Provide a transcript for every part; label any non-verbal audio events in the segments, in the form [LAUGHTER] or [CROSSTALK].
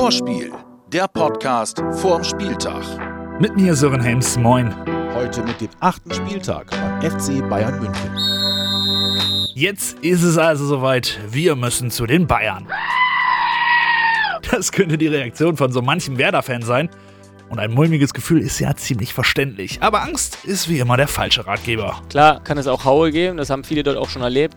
Vorspiel, der Podcast vorm Spieltag. Mit mir Sören Helms, moin. Heute mit dem achten Spieltag beim FC Bayern München. Jetzt ist es also soweit. Wir müssen zu den Bayern. Das könnte die Reaktion von so manchem Werder-Fan sein. Und ein mulmiges Gefühl ist ja ziemlich verständlich. Aber Angst ist wie immer der falsche Ratgeber. Klar kann es auch Haue geben, das haben viele dort auch schon erlebt.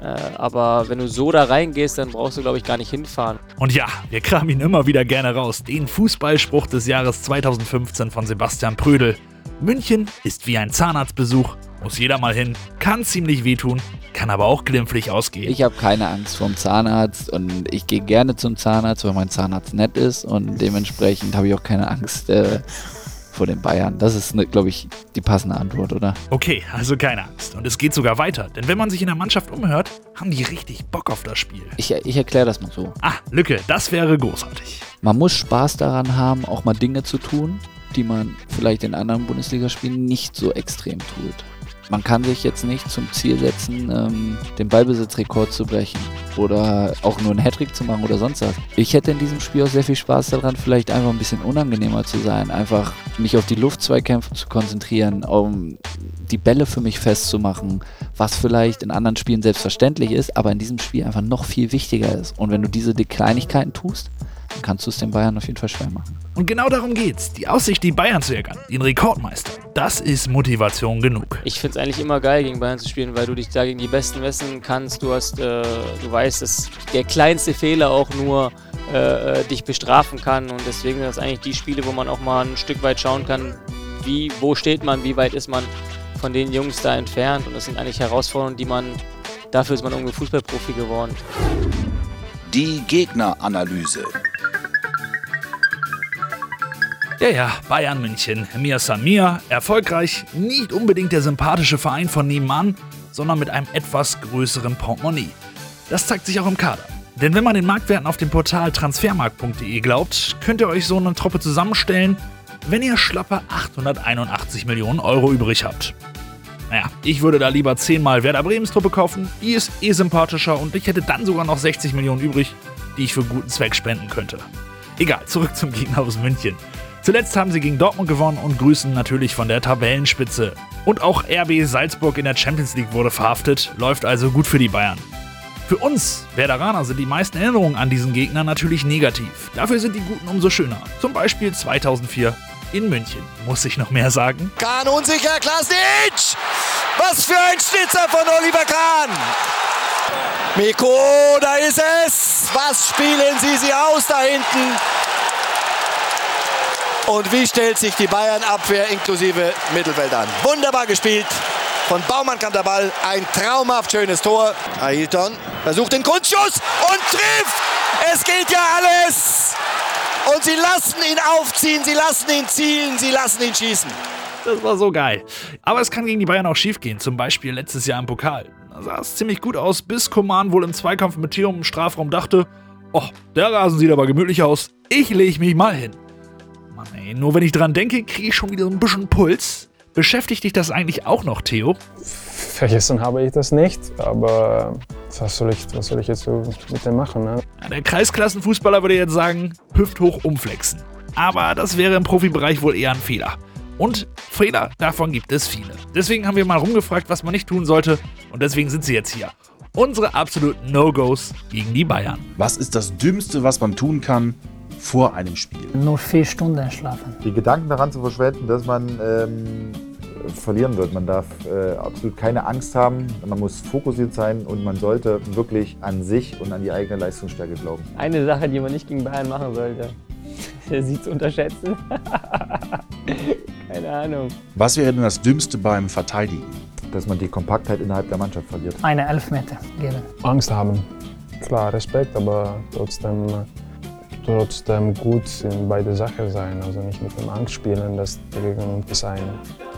Äh, aber wenn du so da reingehst, dann brauchst du, glaube ich, gar nicht hinfahren. Und ja, wir kramen ihn immer wieder gerne raus. Den Fußballspruch des Jahres 2015 von Sebastian Prödel. München ist wie ein Zahnarztbesuch. Muss jeder mal hin, kann ziemlich wehtun, kann aber auch glimpflich ausgehen. Ich habe keine Angst vorm Zahnarzt und ich gehe gerne zum Zahnarzt, weil mein Zahnarzt nett ist und dementsprechend habe ich auch keine Angst äh, vor den Bayern. Das ist, glaube ich, die passende Antwort, oder? Okay, also keine Angst. Und es geht sogar weiter, denn wenn man sich in der Mannschaft umhört, haben die richtig Bock auf das Spiel. Ich, ich erkläre das mal so. Ah, Lücke, das wäre großartig. Man muss Spaß daran haben, auch mal Dinge zu tun, die man vielleicht in anderen Bundesligaspielen nicht so extrem tut. Man kann sich jetzt nicht zum Ziel setzen, ähm, den Ballbesitzrekord zu brechen oder auch nur einen Hattrick zu machen oder sonst was. Ich hätte in diesem Spiel auch sehr viel Spaß daran, vielleicht einfach ein bisschen unangenehmer zu sein, einfach mich auf die Luftzweikämpfe zu konzentrieren, um die Bälle für mich festzumachen, was vielleicht in anderen Spielen selbstverständlich ist, aber in diesem Spiel einfach noch viel wichtiger ist. Und wenn du diese Kleinigkeiten tust, kannst du es den Bayern auf jeden Fall schwer machen. Und genau darum geht's. Die Aussicht, die Bayern zu ärgern, den Rekordmeister, das ist Motivation genug. Ich finde es eigentlich immer geil, gegen Bayern zu spielen, weil du dich da gegen die Besten messen kannst. Du hast, äh, du weißt, dass der kleinste Fehler auch nur äh, dich bestrafen kann. Und deswegen sind das eigentlich die Spiele, wo man auch mal ein Stück weit schauen kann, wie, wo steht man, wie weit ist man von den Jungs da entfernt. Und das sind eigentlich Herausforderungen, die man, dafür ist man irgendwie Fußballprofi geworden. Die Gegneranalyse. Ja, ja, Bayern München. Mir Samir, erfolgreich, nicht unbedingt der sympathische Verein von nebenan, sondern mit einem etwas größeren Portemonnaie. Das zeigt sich auch im Kader. Denn wenn man den Marktwerten auf dem Portal transfermarkt.de glaubt, könnt ihr euch so eine Truppe zusammenstellen, wenn ihr schlappe 881 Millionen Euro übrig habt. Naja, ich würde da lieber 10 mal Werder Bremens Truppe kaufen, die ist eh sympathischer und ich hätte dann sogar noch 60 Millionen übrig, die ich für guten Zweck spenden könnte. Egal, zurück zum Gegner aus München. Zuletzt haben sie gegen Dortmund gewonnen und grüßen natürlich von der Tabellenspitze. Und auch RB Salzburg in der Champions League wurde verhaftet, läuft also gut für die Bayern. Für uns Werderaner sind die meisten Erinnerungen an diesen Gegner natürlich negativ. Dafür sind die guten umso schöner. Zum Beispiel 2004 in München. Muss ich noch mehr sagen? Kahn unsicher, Klasnic! Was für ein Schnitzer von Oliver Kahn! Miko, da ist es! Was spielen Sie sie aus da hinten? Und wie stellt sich die Bayern-Abwehr inklusive Mittelfeld an? Wunderbar gespielt. Von Baumann kam der Ball. Ein traumhaft schönes Tor. Ailton versucht den Kunstschuss und trifft. Es geht ja alles. Und sie lassen ihn aufziehen, sie lassen ihn zielen, sie lassen ihn schießen. Das war so geil. Aber es kann gegen die Bayern auch schiefgehen. Zum Beispiel letztes Jahr im Pokal. Da sah es ziemlich gut aus, bis Koman wohl im Zweikampf mit Theum im Strafraum dachte, oh, der Rasen sieht aber gemütlich aus. Ich lege mich mal hin. Mann, ey, nur wenn ich dran denke, kriege ich schon wieder so ein bisschen Puls. Beschäftigt dich das eigentlich auch noch, Theo? Vergessen habe ich das nicht, aber was soll ich, was soll ich jetzt so mit dem machen? Ne? Ja, der Kreisklassenfußballer würde jetzt sagen, hüfthoch umflexen. Aber das wäre im Profibereich wohl eher ein Fehler. Und Fehler, davon gibt es viele. Deswegen haben wir mal rumgefragt, was man nicht tun sollte. Und deswegen sind sie jetzt hier. Unsere absoluten No-Gos gegen die Bayern. Was ist das Dümmste, was man tun kann vor einem Spiel? Nur vier Stunden schlafen. Die Gedanken daran zu verschwenden, dass man ähm, verlieren wird. Man darf äh, absolut keine Angst haben. Man muss fokussiert sein und man sollte wirklich an sich und an die eigene Leistungsstärke glauben. Eine Sache, die man nicht gegen Bayern machen sollte, [LAUGHS] sie zu unterschätzen. [LAUGHS] Keine Ahnung. Was wäre denn das Dümmste beim Verteidigen? Dass man die Kompaktheit innerhalb der Mannschaft verliert. Eine Elfmeter geben. Angst haben. Klar, Respekt, aber trotzdem, trotzdem gut in beide Sachen sein. Also nicht mit dem Angst spielen, dass der Gegner ist ein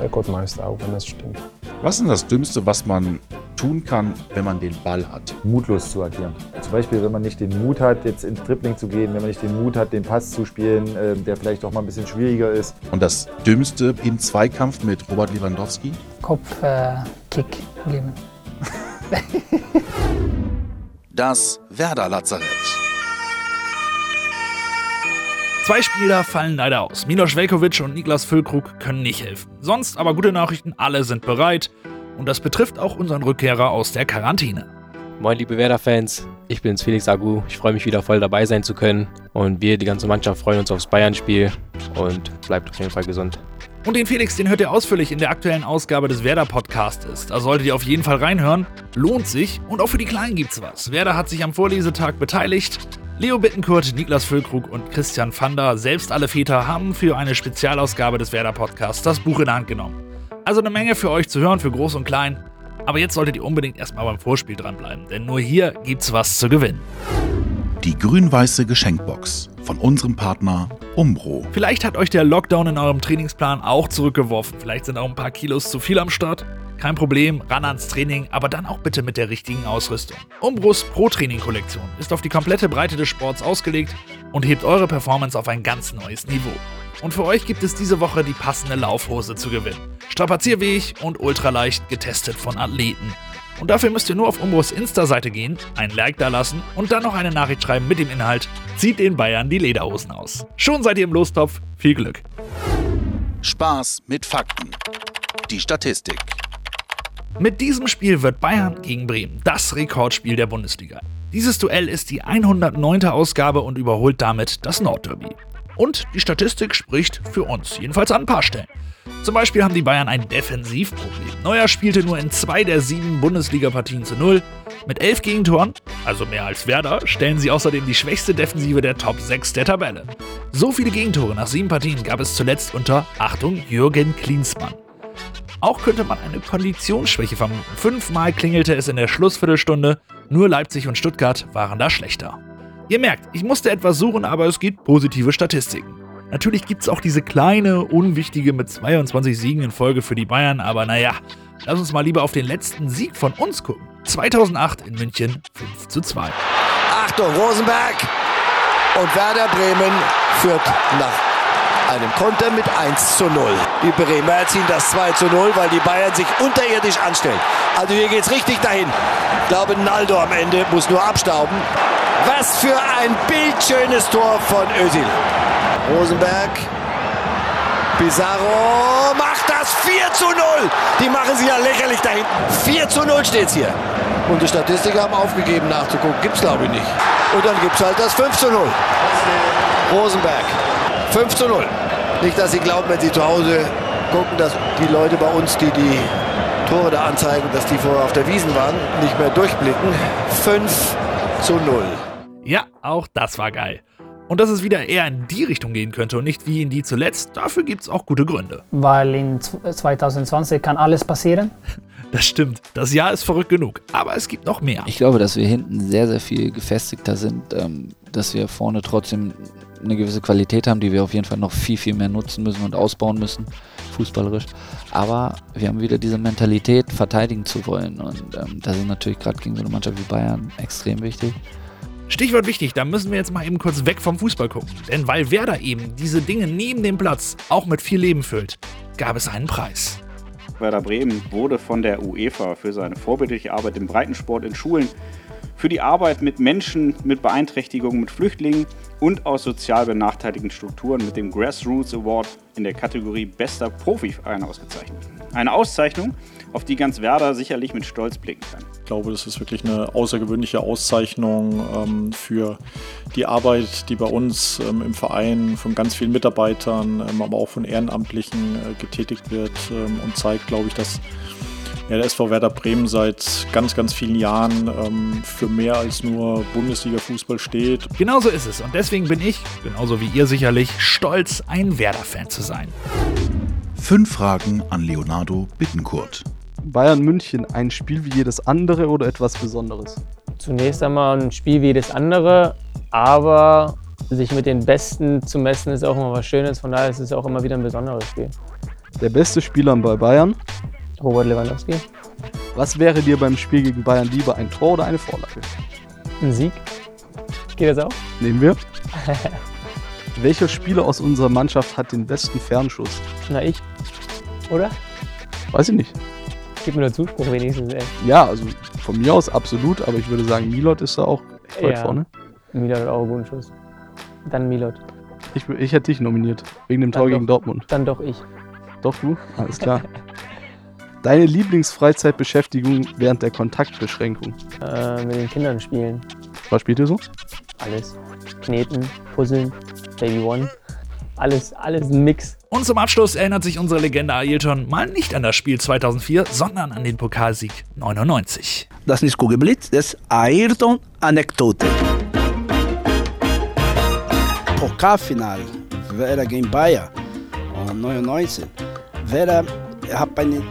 Rekordmeister, auch wenn das stimmt. Was ist denn das Dümmste, was man tun kann, wenn man den Ball hat? Mutlos zu agieren. Zum Beispiel, wenn man nicht den Mut hat, jetzt ins Dribbling zu gehen, wenn man nicht den Mut hat, den Pass zu spielen, äh, der vielleicht auch mal ein bisschen schwieriger ist. Und das Dümmste im Zweikampf mit Robert Lewandowski? Kopfkick äh, Kick geben. Das Werder Lazarett. Zwei Spieler fallen leider aus. Milos Velkovic und Niklas Füllkrug können nicht helfen. Sonst aber gute Nachrichten, alle sind bereit. Und das betrifft auch unseren Rückkehrer aus der Quarantäne. Moin liebe Werder-Fans, ich bin's Felix Agu. Ich freue mich wieder voll dabei sein zu können. Und wir, die ganze Mannschaft, freuen uns aufs Bayern-Spiel. Und bleibt auf jeden Fall gesund. Und den Felix, den hört ihr ausführlich in der aktuellen Ausgabe des Werder Podcastes. Da solltet ihr auf jeden Fall reinhören. Lohnt sich. Und auch für die Kleinen gibt's was. Werder hat sich am Vorlesetag beteiligt. Leo Bittenkurt, Niklas Füllkrug und Christian Vander, selbst alle Väter, haben für eine Spezialausgabe des Werder Podcasts das Buch in der Hand genommen. Also eine Menge für euch zu hören, für Groß und Klein. Aber jetzt solltet ihr unbedingt erstmal beim Vorspiel dranbleiben, denn nur hier gibt's was zu gewinnen. Die grün-weiße Geschenkbox von unserem Partner Umbro. Vielleicht hat euch der Lockdown in eurem Trainingsplan auch zurückgeworfen. Vielleicht sind auch ein paar Kilos zu viel am Start. Kein Problem, ran ans Training, aber dann auch bitte mit der richtigen Ausrüstung. Umbros Pro Training Kollektion ist auf die komplette Breite des Sports ausgelegt und hebt eure Performance auf ein ganz neues Niveau. Und für euch gibt es diese Woche die passende Laufhose zu gewinnen. Strapazierfähig und ultraleicht getestet von Athleten. Und dafür müsst ihr nur auf Umbros Insta-Seite gehen, ein Like da lassen und dann noch eine Nachricht schreiben mit dem Inhalt: Zieht den Bayern die Lederhosen aus. Schon seid ihr im Lostopf. Viel Glück. Spaß mit Fakten. Die Statistik. Mit diesem Spiel wird Bayern gegen Bremen das Rekordspiel der Bundesliga. Dieses Duell ist die 109. Ausgabe und überholt damit das Nordderby. Und die Statistik spricht für uns, jedenfalls an ein paar Stellen. Zum Beispiel haben die Bayern ein Defensivproblem. Neuer spielte nur in zwei der sieben Bundesliga-Partien zu null. Mit elf Gegentoren, also mehr als Werder, stellen sie außerdem die schwächste Defensive der Top 6 der Tabelle. So viele Gegentore nach sieben Partien gab es zuletzt unter, Achtung, Jürgen Klinsmann. Auch könnte man eine Konditionsschwäche vermuten. Fünfmal klingelte es in der Schlussviertelstunde, nur Leipzig und Stuttgart waren da schlechter. Ihr merkt, ich musste etwas suchen, aber es gibt positive Statistiken. Natürlich gibt es auch diese kleine, unwichtige mit 22 Siegen in Folge für die Bayern, aber naja, lass uns mal lieber auf den letzten Sieg von uns gucken. 2008 in München 5 zu 2. Achtung, Rosenberg und Werder Bremen führt nach einem Konter mit 1 zu 0. Die Bremer erzielen das 2 zu 0, weil die Bayern sich unterirdisch anstellen. Also hier geht es richtig dahin. Ich glaube, Naldo am Ende muss nur abstauben. Was für ein bildschönes Tor von Özil. Rosenberg. Pizarro macht das 4 zu 0. Die machen sich ja lächerlich da hinten. 4 zu 0 steht es hier. Und die Statistiker haben aufgegeben nachzugucken. Gibt es glaube ich nicht. Und dann gibt es halt das 5 zu 0. Rosenberg. 5 zu 0. Nicht, dass Sie glauben, wenn Sie zu Hause gucken, dass die Leute bei uns, die die Tore da anzeigen, dass die vorher auf der Wiesen waren, nicht mehr durchblicken. 5 zu 0. Ja, auch das war geil. Und dass es wieder eher in die Richtung gehen könnte und nicht wie in die zuletzt, dafür gibt es auch gute Gründe. Weil in 2020 kann alles passieren. [LAUGHS] Das stimmt, das Jahr ist verrückt genug, aber es gibt noch mehr. Ich glaube, dass wir hinten sehr, sehr viel gefestigter sind, ähm, dass wir vorne trotzdem eine gewisse Qualität haben, die wir auf jeden Fall noch viel, viel mehr nutzen müssen und ausbauen müssen, fußballerisch. Aber wir haben wieder diese Mentalität, verteidigen zu wollen. Und ähm, das ist natürlich gerade gegen so eine Mannschaft wie Bayern extrem wichtig. Stichwort wichtig, da müssen wir jetzt mal eben kurz weg vom Fußball gucken. Denn weil Werder eben diese Dinge neben dem Platz auch mit viel Leben füllt, gab es einen Preis. Werder Bremen wurde von der UEFA für seine vorbildliche Arbeit im Breitensport in Schulen, für die Arbeit mit Menschen mit Beeinträchtigungen, mit Flüchtlingen und aus sozial benachteiligten Strukturen mit dem Grassroots Award in der Kategorie Bester Profiverein ausgezeichnet. Eine Auszeichnung, auf die ganz Werder sicherlich mit Stolz blicken kann. Ich glaube, das ist wirklich eine außergewöhnliche Auszeichnung ähm, für die Arbeit, die bei uns ähm, im Verein von ganz vielen Mitarbeitern, ähm, aber auch von Ehrenamtlichen äh, getätigt wird ähm, und zeigt, glaube ich, dass ja, der SV Werder Bremen seit ganz, ganz vielen Jahren ähm, für mehr als nur Bundesliga-Fußball steht. Genauso ist es und deswegen bin ich, genauso wie ihr sicherlich, stolz, ein Werder-Fan zu sein. Fünf Fragen an Leonardo Bittenkurt. Bayern München ein Spiel wie jedes andere oder etwas Besonderes? Zunächst einmal ein Spiel wie jedes andere, aber sich mit den Besten zu messen ist auch immer was Schönes, von daher ist es auch immer wieder ein besonderes Spiel. Der beste Spieler bei Bayern? Robert Lewandowski. Was wäre dir beim Spiel gegen Bayern lieber, ein Tor oder eine Vorlage? Ein Sieg. Geht das auch? Nehmen wir. [LAUGHS] Welcher Spieler aus unserer Mannschaft hat den besten Fernschuss? Na, ich. Oder? Weiß ich nicht. Gib mir nur Zuspruch wenigstens, ey. Ja, also von mir aus absolut, aber ich würde sagen, Milot ist da auch weit ja. vorne. Milot hat auch einen guten Schuss. Dann Milot. Ich, ich hätte dich nominiert. Wegen dem Tor Dann gegen doch. Dortmund. Dann doch ich. Doch du? Alles klar. [LAUGHS] Deine Lieblingsfreizeitbeschäftigung während der Kontaktbeschränkung? Äh, mit den Kindern spielen. Was spielt ihr so? Alles. Kneten, Puzzeln, Baby One. Alles, alles ein Mix. Und zum Abschluss erinnert sich unsere Legende Ailton mal nicht an das Spiel 2004, sondern an den Pokalsieg 99. Das ist nicht Kugelblitz, das ist Ayrton-Anekdote. Pokalfinale wäre gegen Bayern und 99. Wäre, ich habe eine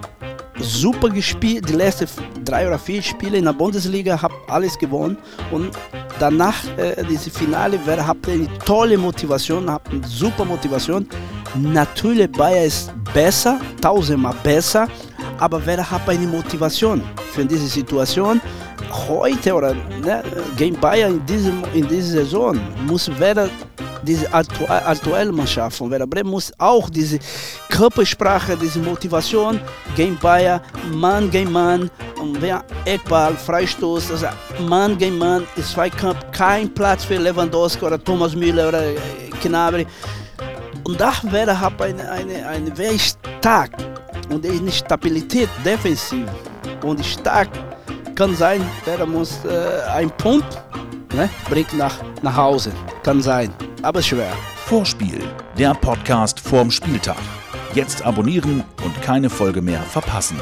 super gespielt, die letzten drei oder vier Spiele in der Bundesliga, habe alles gewonnen und danach äh, diese Finale wäre, habt eine tolle Motivation, habt eine super Motivation. Natürlich Bayern ist besser, tausendmal besser, aber wer hat eine Motivation für diese Situation? Heute oder ne, gegen Bayern in, diesem, in dieser Saison muss Werder diese aktu aktuelle Mannschaft von Werder Bremen muss auch diese Körpersprache, diese Motivation gegen Bayern, Mann gegen Mann, und wer Eckball, Freistoß, also Mann gegen Mann, Zweikampf, kein Platz für Lewandowski oder Thomas Müller oder äh, Gnabry. Und da wäre hat eine, eine, eine wäre stark und eine Stabilität defensiv und stark kann sein, wer muss äh, ein Punkt ne, bringt nach, nach Hause. Kann sein, aber schwer. Vorspiel, der Podcast vorm Spieltag. Jetzt abonnieren und keine Folge mehr verpassen.